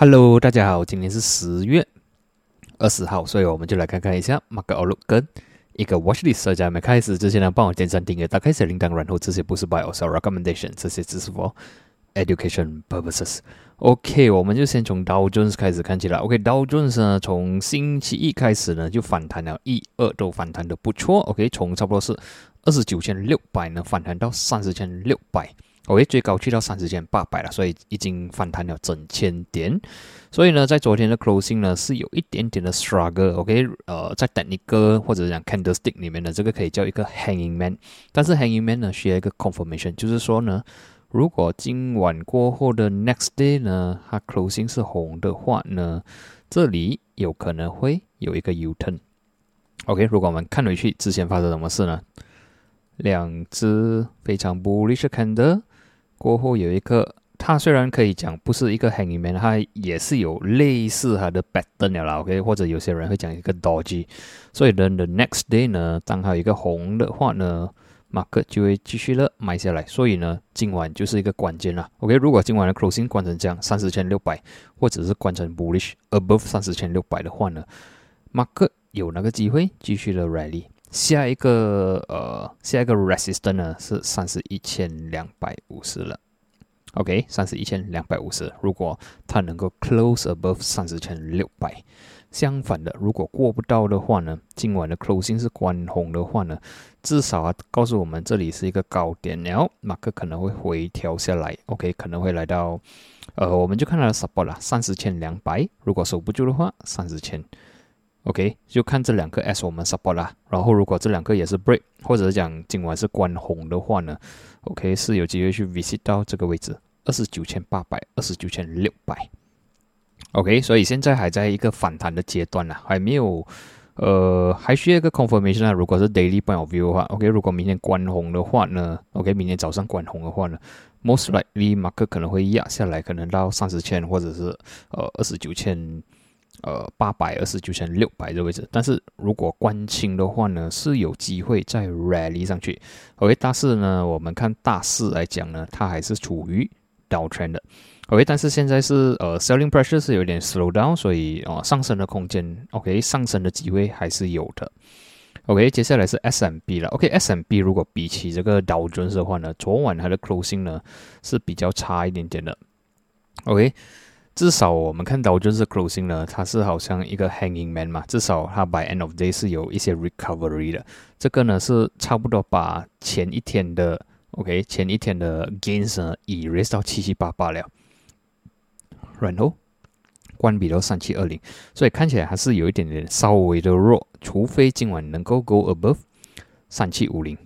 Hello，大家好，今天是十月二十号，所以我们就来看看一下 Market Outlook 跟一个 Watch List。大家还没开始之前呢，帮我点赞、订阅、打开小铃铛，然后这些不是 Buy or Sell Recommendation，这些只是 for education purposes。OK，我们就先从 Dow Jones 开始看起来。OK，Dow Jones 呢，从星期一开始呢就反弹了，一、二都反弹的不错。OK，从差不多是二十九千六百呢反弹到三十千六百。OK，最高去到三十千八百了，所以已经反弹了整千点。所以呢，在昨天的 closing 呢是有一点点的 struggle。OK，呃，在等一个或者讲 candlestick 里面呢，这个可以叫一个 hanging man。但是 hanging man 呢需要一个 confirmation，就是说呢，如果今晚过后的 next day 呢，它 closing 是红的话呢，这里有可能会有一个 U turn。OK，如果我们看回去之前发生什么事呢？两只非常 bullish candle。过后有一个，它虽然可以讲不是一个 hang 里面它也是有类似它的 pattern 了啦，OK，或者有些人会讲一个 doge 所以呢，the next day 呢，当它有一个红的话呢马克就会继续的买下来，所以呢，今晚就是一个关键了，OK，如果今晚的 closing 关成这样三十千六百，或者是关成 bullish above 三十千六百的话呢马克有那个机会继续的 rally。下一个呃，下一个 resistance 呢是三十一千两百五十了，OK，三十一千两百五十。如果它能够 close above 三十千六百，相反的，如果过不到的话呢，今晚的 closing 是关红的话呢，至少啊告诉我们这里是一个高点，然后马克可能会回调下来，OK，可能会来到呃，我们就看到了 support 了，三十千两百，如果守不住的话，三十千。OK，就看这两个 S 我们 support 啦。然后如果这两个也是 break，或者是讲今晚是关红的话呢，OK 是有机会去 visit 到这个位置，二十九千八百，二十九千六百。OK，所以现在还在一个反弹的阶段呢，还没有，呃，还需要一个 confirmation 啊。如果是 daily point of view 的话，OK，如果明天关红的话呢，OK，明天早上关红的话呢，most likely market 可能会压下来，可能到三十千或者是呃二十九千。呃，八百二十九千六百的位置，但是如果关清的话呢，是有机会再 rally 上去。OK，大势呢，我们看大势来讲呢，它还是处于 down trend 的。OK，但是现在是呃 selling pressure 是有点 slow down，所以哦上升的空间，OK 上升的机会还是有的。OK，接下来是 SMB 了。OK，SMB 如果比起这个 Dow Jones 的话呢，昨晚它的 closing 呢是比较差一点点的。OK。至少我们看到就是 closing 呢，它是好像一个 hanging man 嘛，至少它 by end of day 是有一些 recovery 的。这个呢是差不多把前一天的 OK 前一天的 gains 呢 erase 到七七八八了，然后关闭到三七二零，所以看起来还是有一点点稍微的弱，除非今晚能够 go above 三七五零。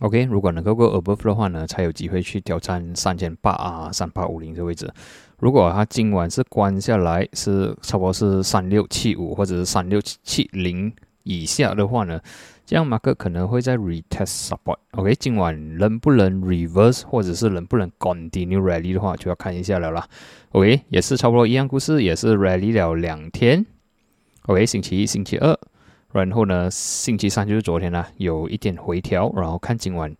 OK，如果能够 go above 的话呢，才有机会去挑战三千八啊三八五零的位置。如果它今晚是关下来，是差不多是三六七五或者是三六七零以下的话呢，这样马克可能会在 retest support。OK，今晚能不能 reverse 或者是能不能 continue rally 的话，就要看一下了啦。OK，也是差不多一样故事，也是 rally 了两天。OK，星期一、星期二，然后呢，星期三就是昨天啦，有一点回调，然后看今晚。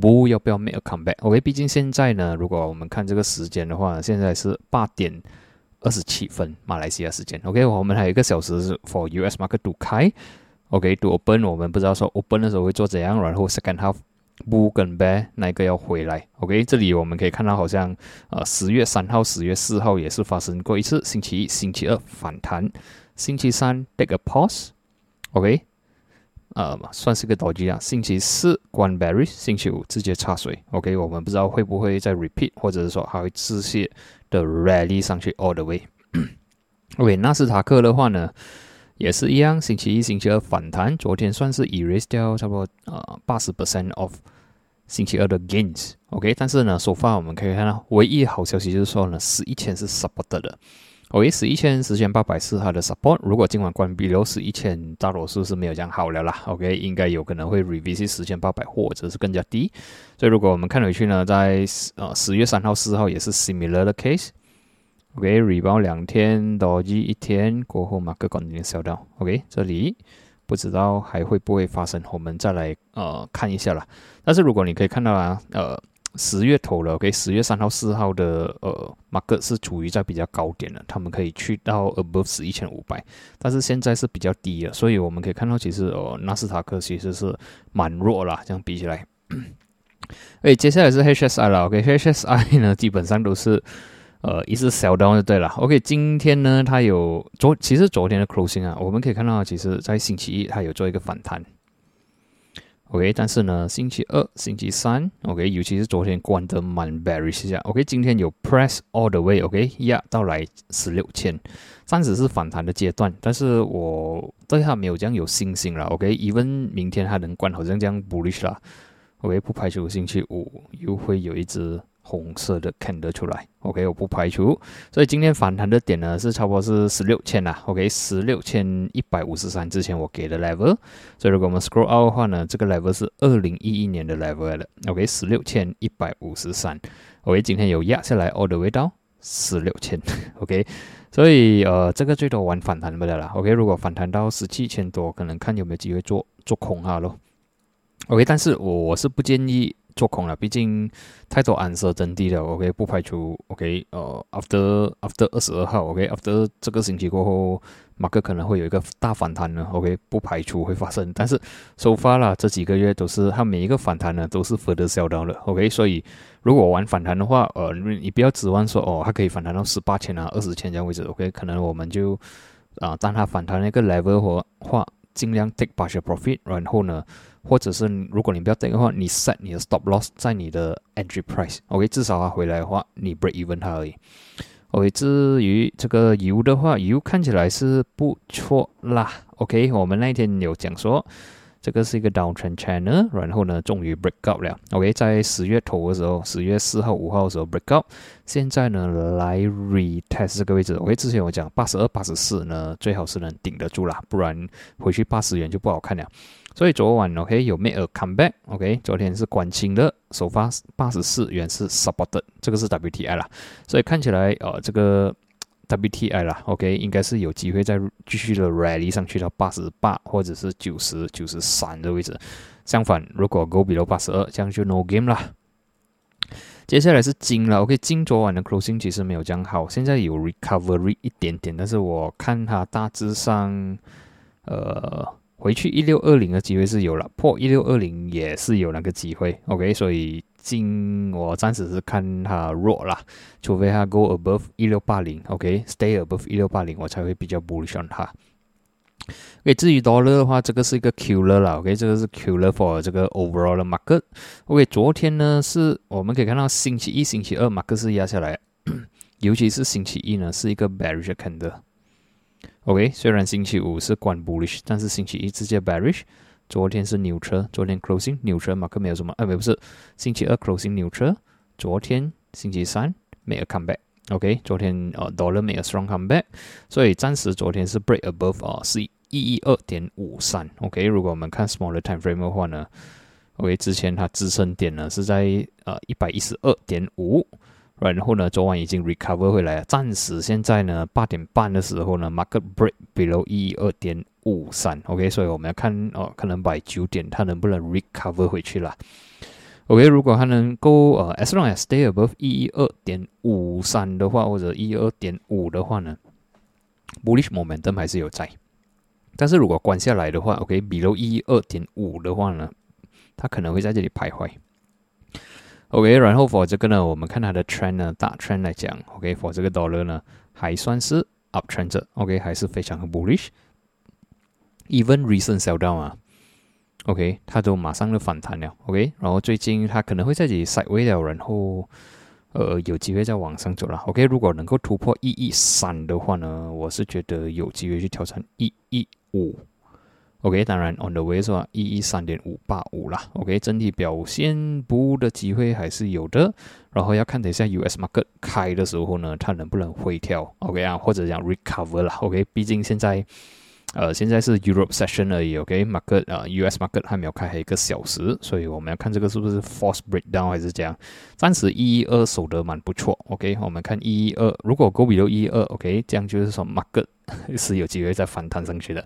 不要不要 make a comeback？OK，毕竟现在呢，如果我们看这个时间的话，现在是八点二十七分，马来西亚时间。OK，我们还有一个小时 for US market to 开。OK，to open，我们不知道说 open 的时候会做怎样，然后 second half 不跟 bear 那个要回来。OK，这里我们可以看到好像呃十月三号、十月四号也是发生过一次，星期一、星期二反弹，星期三 take a pause。OK。呃，算是个倒机啊。星期四关 berry，星期五直接插水。OK，我们不知道会不会再 repeat，或者是说还会持续的 rally 上去 all the way。OK，纳斯达克的话呢，也是一样，星期一、星期二反弹。昨天算是 erase 掉差不多呃八十 percent of 星期二的 gains。OK，但是呢，首发我们可以看到，唯一好消息就是说呢，十一千是 support 的。OK，十一千、十千八百是它的 support。如果今晚关闭了十一千，大多数是没有这样好了啦。OK，应该有可能会 revisit 十千八百或者是更加低。所以如果我们看回去呢，在呃十月三号、四号也是 similar 的 case。OK，rebound 两天，倒计一天过后，马克关进小到 OK，这里不知道还会不会发生，我们再来呃看一下啦。但是如果你可以看到啊，呃。十月头了，OK，十月三号、四号的呃，market 是处于在比较高点的，他们可以去到 above 十一千五百，但是现在是比较低了，所以我们可以看到，其实呃，纳斯达克其实是蛮弱啦，这样比起来。哎，接下来是 HSI 了，OK，HSI 呢基本上都是呃一直小 down 就对了，OK，今天呢它有昨其实昨天的 closing 啊，我们可以看到，其实在星期一它有做一个反弹。OK，但是呢，星期二、星期三，OK，尤其是昨天关的蛮 bearish 下，OK，今天有 press all the way，OK，压到来十六千，暂时是反弹的阶段，但是我对它没有这样有信心了，OK，even 明天它能关，好像这样 bullish 啦，OK，不排除星期五又会有一只。红色的看得出来，OK，我不排除，所以今天反弹的点呢是差不多是十六千啦，OK，十六千一百五十三之前我给的 level，所以如果我们 scroll out 的话呢，这个 level 是二零一一年的 level 了，OK，十六千一百五十三，OK，今天有压下来，all the way 到十六千，OK，所以呃这个最多玩反弹不了啦，OK，如果反弹到十七千多，可能看有没有机会做做空哈咯，OK，但是我是不建议。做空了，毕竟太多暗色真谛了。OK，不排除 OK，呃，after after 二十二号，OK，after 这个星期过后，马克可能会有一个大反弹呢。OK，不排除会发生，但是收发了这几个月都是它每一个反弹呢都是 further sell down 的。OK，所以如果玩反弹的话，呃，你不要指望说哦，它可以反弹到十八千啊、二十千这样位置。OK，可能我们就啊，当它反弹那个 level 或话，尽量 take partial profit，然后呢。或者是如果你不要等的话，你 set 你的 stop loss 在你的 entry price，OK，至少它回来的话，你 break even 它而已。OK，至于这个油的话，油看起来是不错啦。OK，我们那天有讲说。这个是一个 downtrend channel，然后呢，终于 break out 了。OK，在十月头的时候，十月四号、五号的时候 break out，现在呢来 retest 这个位置。OK，之前我讲八十二、八十四呢，最好是能顶得住啦，不然回去八十元就不好看了。所以昨晚 OK 有 make a comeback。OK，昨天是关清的，首发八十四元是 supported，这个是 WTI 啦。所以看起来呃这个。WTI 啦，OK，应该是有机会再继续的 rally 上去到八十八或者是九十九十三的位置。相反，如果 go below 八十二，这样就 no game 啦。接下来是金了，OK，金昨晚的 closing 其实没有这样好，现在有 recovery 一点点，但是我看它大致上，呃，回去一六二零的机会是有了，破一六二零也是有那个机会，OK，所以。今我暂时是看它弱啦，除非它 go above 一六八零，OK，stay above 一六八零，我才会比较 bullish on 它。OK，至于 dollar 的话，这个是一个 killer 啦，OK，这个是 killer for 这个 overall market。OK，昨天呢是我们可以看到星期一、星期二 market 是压下来，尤其是星期一呢是一个 bearish candle。OK，虽然星期五是关 bullish，但是星期一直接 bearish。昨天是牛车，昨天 closing 牛车，马克没有什么，哎，不是，星期二 closing 牛车，昨天星期三 make a come back，OK，昨天呃 dollar make a strong come back，所以暂时昨天是 break above 啊，是一一二点五三，OK，如果我们看 smaller time frame 的话呢，OK，之前它支撑点呢是在呃一百一十二点五。然后呢，昨晚已经 recover 回来了，暂时现在呢八点半的时候呢，market break below 一二点五三，OK，所以我们要看哦，可能摆九点它能不能 recover 回去了，OK，如果它能够呃，as long as stay above 一二点五三的话，或者一二点五的话呢，bullish momentum 还是有在，但是如果关下来的话，OK，below 一二点五的话呢，它可能会在这里徘徊。OK，然后 for 这个呢，我们看它的 trend 呢，大 trend 来讲，OK，for 这个 dollar 呢，还算是 uptrend，OK，还是非常的 bullish。Even recent sell down 啊，OK，它都马上就反弹了，OK，然后最近它可能会在这里 sideway 了，然后呃有机会再往上走了，OK，如果能够突破一一三的话呢，我是觉得有机会去挑战一一五。OK，当然 on the way 是吧？一一三点五八五啦。OK，整体表现不的机会还是有的。然后要看等一下 US market 开的时候呢，它能不能回调？OK 啊，或者讲 recover 啦。OK，毕竟现在呃现在是 Europe session 而已。OK，market 啊 US market 还没有开，还一个小时，所以我们要看这个是不是 force breakdown 还是这样。暂时一一二守得蛮不错。OK，我们看一一二，如果 go below 一一二，OK，这样就是说 market 是有机会再反弹上去的。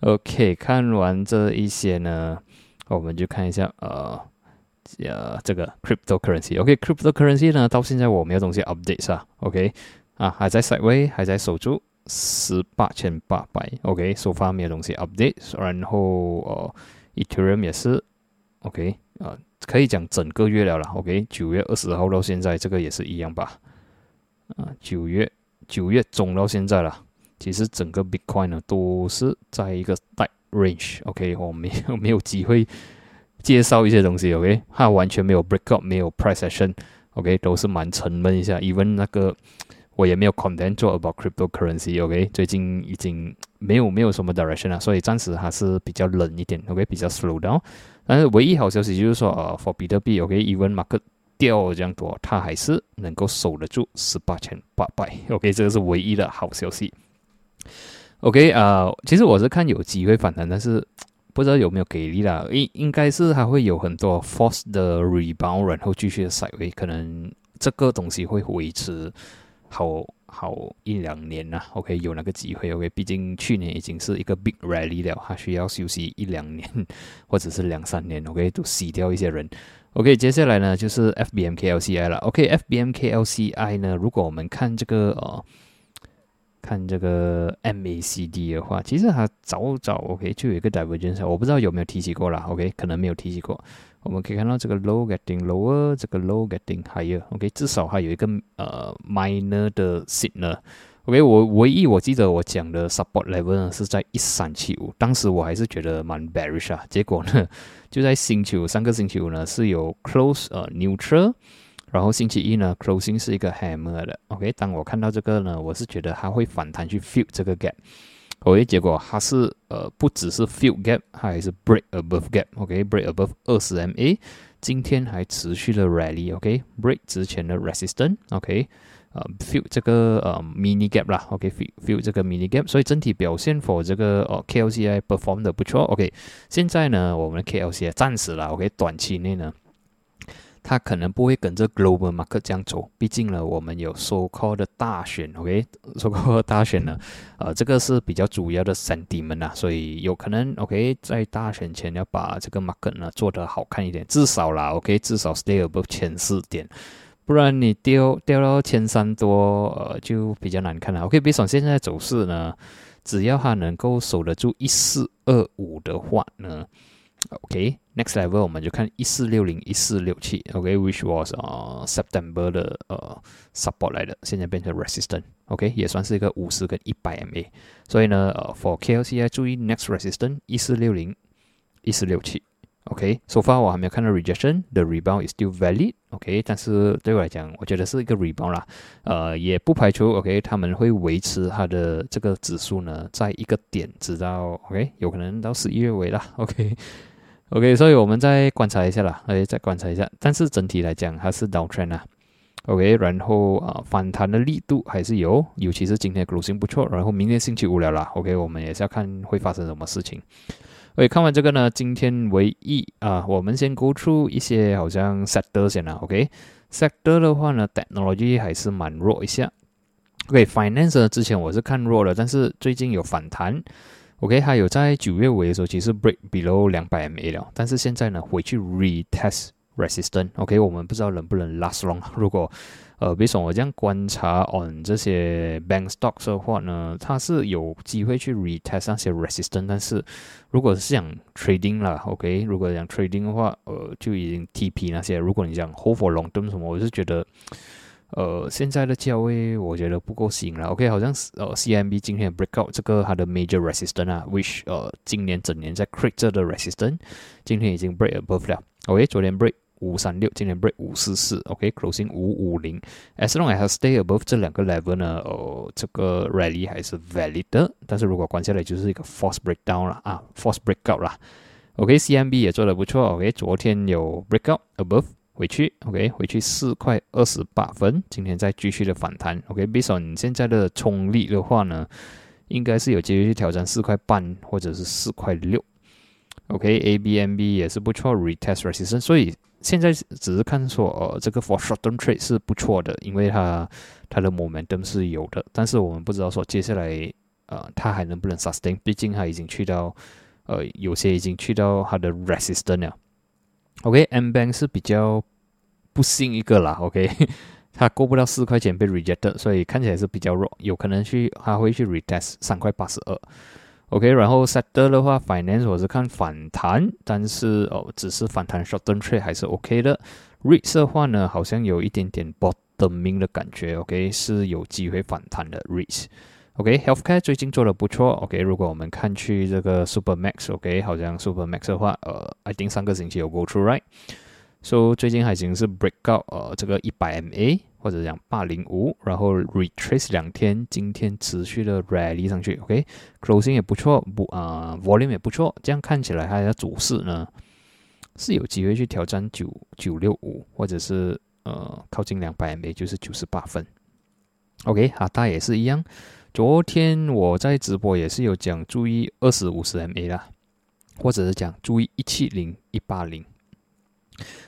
OK，看完这一些呢，我们就看一下呃呃这个 cryptocurrency，OK，cryptocurrency 呢到现在我没有东西 update 啊，OK，啊还在 sideway，还在守住十八千八百，OK，首发没有东西 update，然后呃 Ethereum 也是，OK，啊可以讲整个月了啦。O k 九月二十号到现在这个也是一样吧，啊九月九月中到现在了，其实整个 Bitcoin 呢都是在一个大 range，OK，我没有 没有机会。介绍一些东西，OK，它完全没有 break up，没有 price action，OK，都是蛮沉闷一下。even 那个我也没有 content 做 about cryptocurrency，OK，最近已经没有没有什么 direction 了，所以暂时还是比较冷一点，OK，比较 slow down。但是唯一好消息就是说，呃，for 比特币，OK，even market 掉这样多，它还是能够守得住十八千八百，OK，这个是唯一的好消息。OK，啊，其实我是看有机会反弹，但是。不知道有没有给力啦？应应该是还会有很多 force 的 rebound，然后继续的 side way，可能这个东西会维持好好一两年呐。OK，有那个机会。OK，毕竟去年已经是一个 big rally 了，还需要休息一两年 或者是两三年。OK，都洗掉一些人。OK，接下来呢就是 FBMKLCI 了。OK，FBMKLCI 呢，如果我们看这个呃。看这个 MACD 的话，其实它早早 OK 就有一个 divergence，我不知道有没有提起过啦 OK，可能没有提起过。我们可以看到这个 low getting lower，这个 low getting higher，OK，至少还有一个呃 minor 的 signal。OK，我唯一我记得我讲的 support level 呢是在一三七五，当时我还是觉得蛮 bearish 啊，结果呢就在星期五，上个星期五呢是有 close 呃 neutral。然后星期一呢，closing 是一个 hammer 的，OK。当我看到这个呢，我是觉得它会反弹去 fill 这个 gap，OK。结果它是呃不只是 fill gap，它还是 break above gap，OK，break above 二十 MA。今天还持续了 rally，OK，break 之前的 resistance，OK，呃 fill 这个呃 mini gap 啦，OK，fill fill 这个 mini gap，所以整体表现 for 这个呃 KLCI perform 的不错，OK。现在呢，我们的 KLCI 暂时啦，OK，短期内呢。它可能不会跟着 global market 这样走，毕竟呢，我们有 so called 的大选，OK，so called 大选呢，呃，这个是比较主要的 sentiment 啊，所以有可能 OK，在大选前要把这个 market 呢做得好看一点，至少啦，OK，至少 stay above 前四点，不然你掉掉到前三多，呃，就比较难看了。OK，比如现在走势呢，只要它能够守得住一四二五的话呢。OK，next level 我们就看一四六零一四六七，OK，which was uh September 的呃 support 来的，现在变成 resistance，OK，也算是一个五十跟一百 MA，所以呢，呃，for KLCI 注意 next resistance 一四六零一四六七，OK，so far 我还没有看到 rejection，the rebound is still valid，OK，但是对我来讲，我觉得是一个 rebound 啦，呃，也不排除 OK 他们会维持它的这个指数呢，在一个点直到 OK，有可能到十一月尾啦，OK。OK，所以我们再观察一下啦，哎，再观察一下。但是整体来讲，它是 downtrend 啊。OK，然后啊，反弹的力度还是有，尤其是今天 closing 不错。然后明天星期五了啦，OK，我们也是要看会发生什么事情。OK，看完这个呢，今天唯一啊，我们先 go through 一些好像 sector 先啦。OK，sector 的话呢，technology 还是蛮弱一下。OK，finance 之前我是看弱了，但是最近有反弹。OK，它有在九月尾的时候其实 break below 两百 MA 了，但是现在呢回去 retest resistance。OK，我们不知道能不能 last long。如果呃，比如说我这样观察 on 这些 bank stocks 的话呢，它是有机会去 retest 那些 resistance，但是如果是想 trading 啦，OK，如果想 trading 的话，呃，就已经 TP 那些。如果你讲 hold for long term 什么，我是觉得。呃，现在的价位我觉得不够吸引了。OK，好像是呃，CMB 今天 breakout 这个它的 major resistance 啊，which 呃，今年整年在 create 的 resistance，今天已经 break above 了。OK，昨天 break 五三六，今天 break 五四四。OK，closing 五五零。As long as stay above 这两个 level 呢，呃，这个 rally 还是 valid 的。但是如果关下来就是一个 force breakdown 了啊，force breakout 啦。OK，CMB 也做的不错。OK，昨天有 breakout above。回去，OK，回去四块二十八分，今天再继续的反弹，OK，based on 现在的冲力的话呢，应该是有机会去挑战四块半或者是四块六，OK，ABMB 也是不错，retest resistance，所以现在只是看说，呃，这个 for short term trade 是不错的，因为它它的 momentum 是有的，但是我们不知道说接下来，呃，它还能不能 sustain，毕竟它已经去到，呃，有些已经去到它的 resistance 了。OK，M Bank 是比较不幸一个啦，OK，它过不到四块钱被 reject，所以看起来是比较弱，有可能去它会去 retest 三块八十二。OK，然后 Set 的话，Finance 我是看反弹，但是哦，只是反弹 short term trade 还是 OK 的。REIT 的话呢，好像有一点点 bottoming 的感觉，OK，是有机会反弹的 REIT。OK，Healthcare 最近做的不错。OK，如果我们看去这个 Supermax，OK，好像 Supermax 的话，呃，I think 上个星期有 go through right，so 最近还行是 break out，呃，这个一百 MA 或者讲八零五，然后 retrace 两天，今天持续的 rally 上去。OK，closing 也不错，不啊，volume 也不错，这样看起来它的走势呢是有机会去挑战九九六五，或者是呃靠近两百 MA，就是九十八分。OK，哈大也是一样。昨天我在直播也是有讲注意二十五十 MA 啦，或者是讲注意一七零一八零，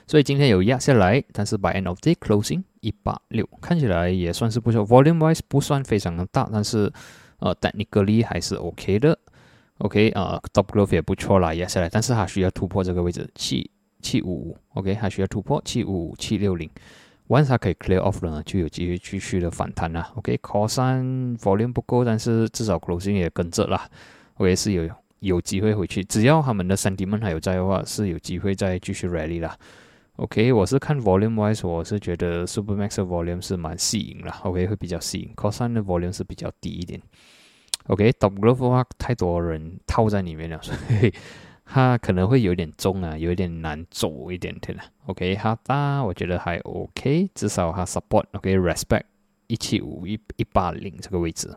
所以今天有压下来，但是 by end of day closing 一八六，看起来也算是不错，volume wise 不算非常的大，但是呃 technically 还是 OK 的，OK 啊 top growth 也不错啦，压下来，但是它需要突破这个位置七七五五，OK 还需要突破七五五七六零。Once 它可以 clear off 了呢，就有机会继续的反弹啦。OK，call 三 volume 不够，但是至少 closing 也跟着啦。OK，是有有机会回去，只要他们的 sentiment 还有在的话，是有机会再继续 rally 啦。OK，我是看 volume wise，我是觉得 Supermax 的 volume 是蛮吸引啦。OK，会比较吸引，call 三的 volume 是比较低一点。OK，top growth 的话，太多人套在里面了，所以。它可能会有点重啊，有一点难走一点点的。OK，哈达我觉得还 OK，至少它 support OK，respect 一七五一一八零这个位置。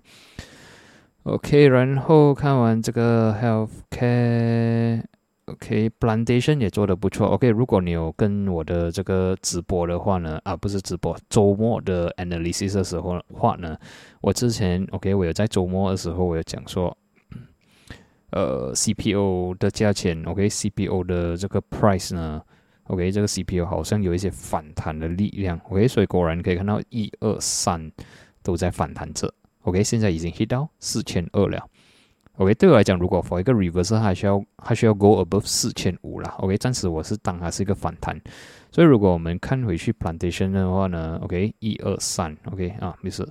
OK，然后看完这个 healthcare，OK，plantation 也做的不错。OK，如果你有跟我的这个直播的话呢，啊不是直播，周末的 analysis 的时候话呢，我之前 OK，我有在周末的时候我有讲说。呃，CPO 的价钱，OK，CPO 的这个 price 呢，OK，这个 CPO 好像有一些反弹的力量，OK，所以果然可以看到一二三都在反弹着，OK，现在已经 hit 到四千二了，OK，对我来讲，如果 for 一个 reverse，还需要还需要 go above 四千五啦，OK，暂时我是当它是一个反弹，所以如果我们看回去 plantation 的话呢，OK，一二三，OK 啊，没事，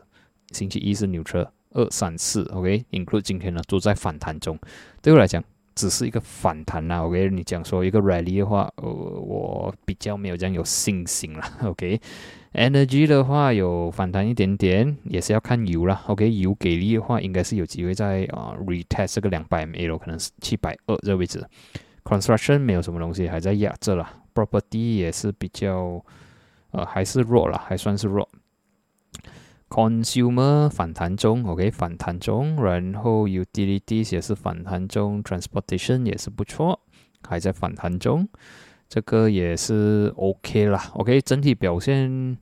星期一是 neutral。二三四，OK，include 今天呢都在反弹中，对我来讲只是一个反弹啦，OK，你讲说一个 rally 的话，呃，我比较没有这样有信心了，OK，energy 的话有反弹一点点，也是要看油啦，OK，油给力的话，应该是有机会在啊 retest 这个两百 MA 可能是七百二这个位置，construction 没有什么东西还在压着啦，property 也是比较呃还是弱了，还算是弱。Consumer 反弹中，OK，反弹中，然后 Utilities 也是反弹中，Transportation 也是不错，还在反弹中，这个也是 OK 啦，OK，整体表现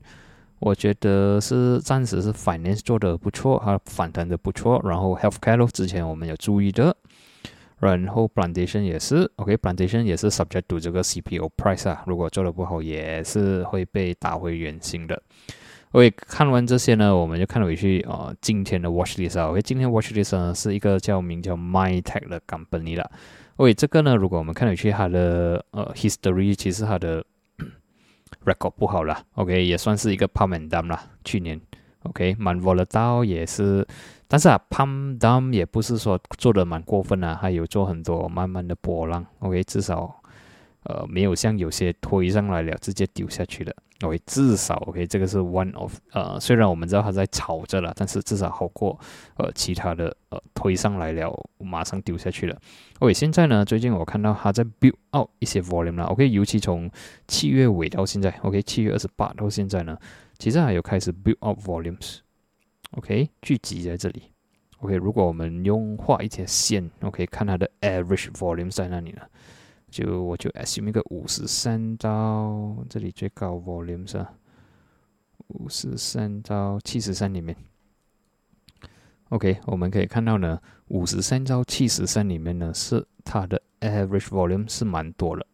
我觉得是暂时是 Finance 做的不错，它反弹的不错，然后 Healthcare 之前我们有注意的，然后 Plantation 也是，OK，Plantation 也是 subject to 这个 CPO price 啊，如果做的不好也是会被打回原形的。OK，看完这些呢，我们就看回去啊，今天的 Watch List 啊，OK，今天 Watch List 呢是一个叫名叫 MyTech 的 company 了。OK，这个呢，如果我们看回去它的呃 history，其实它的 record 不好了。OK，也算是一个 pump and dump 啦。去年 OK，蛮 volatile 也是，但是啊 pump dump 也不是说做的蛮过分啊，还有做很多慢慢的波浪。OK，至少呃没有像有些推上来了直接丢下去了。OK，至少 OK，这个是 one of 呃，虽然我们知道它在炒着了，但是至少好过呃其他的呃推上来了马上丢下去了。OK，现在呢，最近我看到它在 build out 一些 volume 了。OK，尤其从七月尾到现在，OK，七月二十八到现在呢，其实还有开始 build out volumes。OK，聚集在这里。OK，如果我们用画一条线，OK，看它的 average volume 在哪里呢？就我就 assume 一个五十三到这里最高 volume 是五十三到七十三里面，OK，我们可以看到呢，五十三到七十三里面呢是它的 average volume 是蛮多的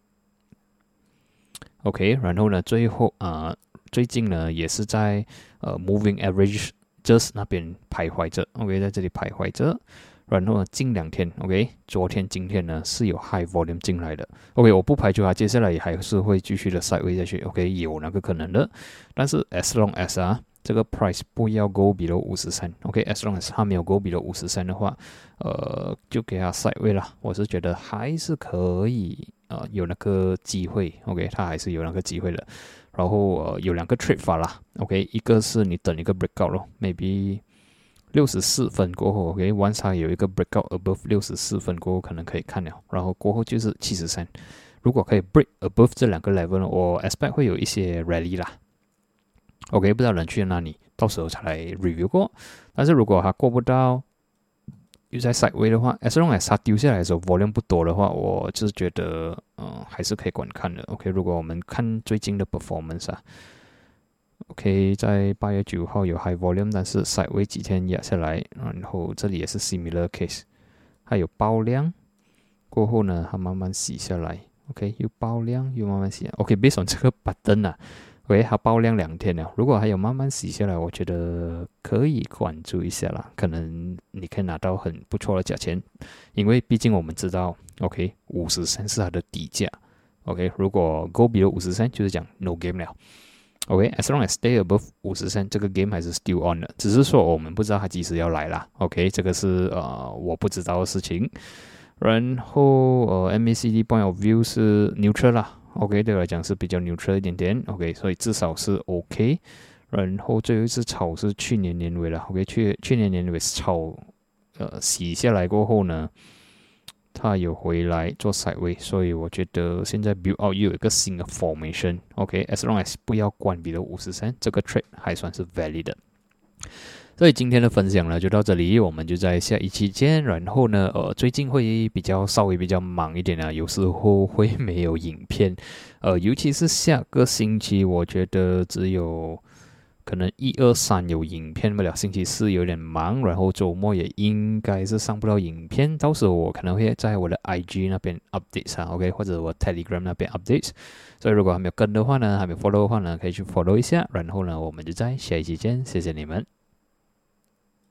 ，OK，然后呢，最后啊，最近呢也是在呃 moving average just 那边徘徊着，OK，在这里徘徊着。然后呢，近两天，OK，昨天、今天呢是有 high volume 进来的，OK，我不排除它接下来也还是会继续的 side way 下去，OK，有那个可能的。但是 as long as 啊，这个 price 不要 go below 五十三，OK，as long as 它没有 go below 五十三的话，呃，就给它 side way 了。我是觉得还是可以，呃，有那个机会，OK，它还是有那个机会的。然后呃，有两个 trade 法啦，OK，一个是你等一个 breakout 咯，maybe。六十四分过后，OK，One 叉有一个 breakout above 六十四分过后，可能可以看了。然后过后就是七十三，如果可以 break above 这两个 level，我 expect 会有一些 rally 啦。OK，不知道人去哪里，到时候才来 review 过。但是如果它过不到，又在 side way 的话，as long as 它丢下来的时候 volume 不多的话，我就是觉得，嗯，还是可以观看的。OK，如果我们看最近的 performance 啊。OK，在八月九号有 high volume，但是 side way 几天压下来，然后这里也是 similar case，还有爆量过后呢，它慢慢洗下来。OK，又爆量又慢慢洗。OK，based on 这个 button 啊，OK，它爆量两天了。如果还有慢慢洗下来，我觉得可以关注一下啦，可能你可以拿到很不错的价钱，因为毕竟我们知道，OK，五十三是它的底价。OK，如果 go below 五十三，就是讲 no game 了。OK，as long as stay above 五十三，这个 game 还是 still on 的，只是说我们不知道它几时要来啦。OK，这个是呃我不知道的事情。然后呃 MACD point of view 是 neutral 啦。OK，对我来讲是比较 neutral 一点点。OK，所以至少是 OK。然后最后一次炒是去年年尾了。OK，去去年年尾炒呃洗下来过后呢。他有回来做 side way，所以我觉得现在 build out 又有一个新的 formation。OK，as long as 不要关闭了五十三，这个 trade 还算是 valid。所以今天的分享呢就到这里，我们就在下一期见。然后呢，呃，最近会比较稍微比较忙一点啊，有时候会没有影片，呃，尤其是下个星期，我觉得只有。可能一二三有影片不了，星期四有点忙，然后周末也应该是上不了影片。到时候我可能会在我的 IG 那边 update 啊，OK，或者我 Telegram 那边 update。所以如果还没有跟的话呢，还没 follow 的话呢，可以去 follow 一下。然后呢，我们就在下一期见，谢谢你们。